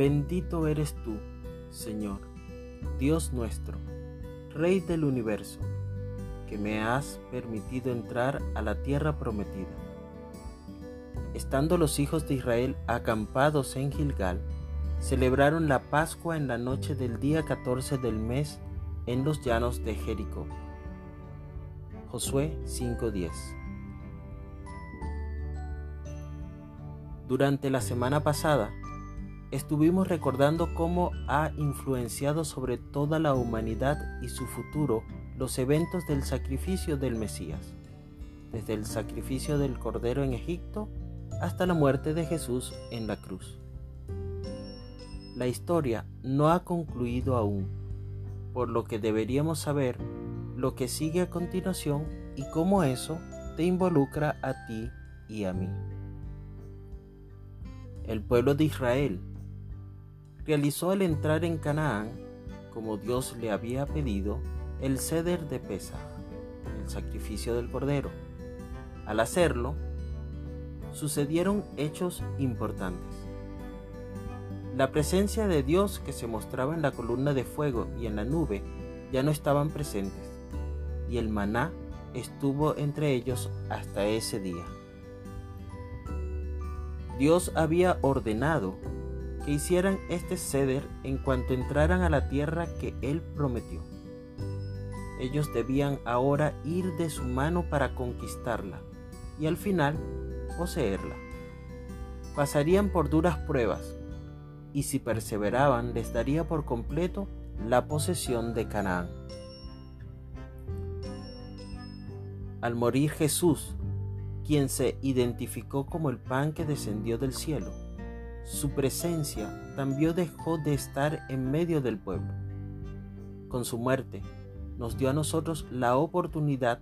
Bendito eres tú, Señor, Dios nuestro, Rey del universo, que me has permitido entrar a la tierra prometida. Estando los hijos de Israel acampados en Gilgal, celebraron la Pascua en la noche del día 14 del mes en los llanos de Jericó. Josué 5:10 Durante la semana pasada, estuvimos recordando cómo ha influenciado sobre toda la humanidad y su futuro los eventos del sacrificio del Mesías, desde el sacrificio del Cordero en Egipto hasta la muerte de Jesús en la cruz. La historia no ha concluido aún, por lo que deberíamos saber lo que sigue a continuación y cómo eso te involucra a ti y a mí. El pueblo de Israel realizó al entrar en Canaán, como Dios le había pedido, el ceder de Pesach, el sacrificio del cordero. Al hacerlo, sucedieron hechos importantes. La presencia de Dios que se mostraba en la columna de fuego y en la nube ya no estaban presentes, y el maná estuvo entre ellos hasta ese día. Dios había ordenado que hicieran este ceder en cuanto entraran a la tierra que Él prometió. Ellos debían ahora ir de su mano para conquistarla y al final poseerla. Pasarían por duras pruebas y si perseveraban les daría por completo la posesión de Canaán. Al morir Jesús, quien se identificó como el pan que descendió del cielo, su presencia también dejó de estar en medio del pueblo. Con su muerte, nos dio a nosotros la oportunidad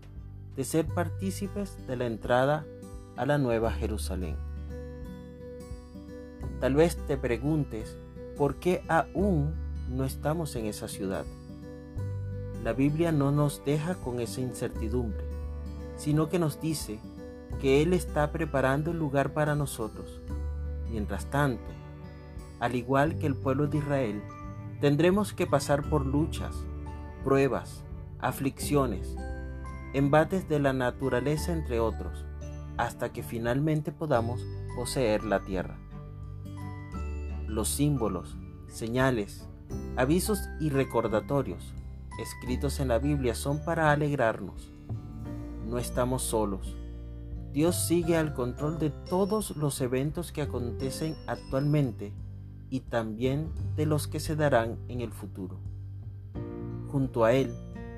de ser partícipes de la entrada a la nueva Jerusalén. Tal vez te preguntes por qué aún no estamos en esa ciudad. La Biblia no nos deja con esa incertidumbre, sino que nos dice que Él está preparando el lugar para nosotros Mientras tanto, al igual que el pueblo de Israel, tendremos que pasar por luchas, pruebas, aflicciones, embates de la naturaleza entre otros, hasta que finalmente podamos poseer la tierra. Los símbolos, señales, avisos y recordatorios escritos en la Biblia son para alegrarnos. No estamos solos Dios sigue al control de todos los eventos que acontecen actualmente y también de los que se darán en el futuro. Junto a Él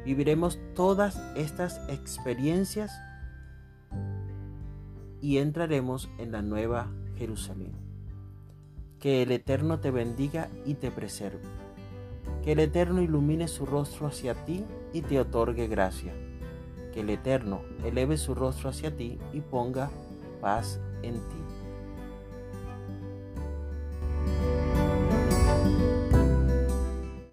viviremos todas estas experiencias y entraremos en la nueva Jerusalén. Que el Eterno te bendiga y te preserve. Que el Eterno ilumine su rostro hacia ti y te otorgue gracia que el Eterno eleve su rostro hacia ti y ponga paz en ti.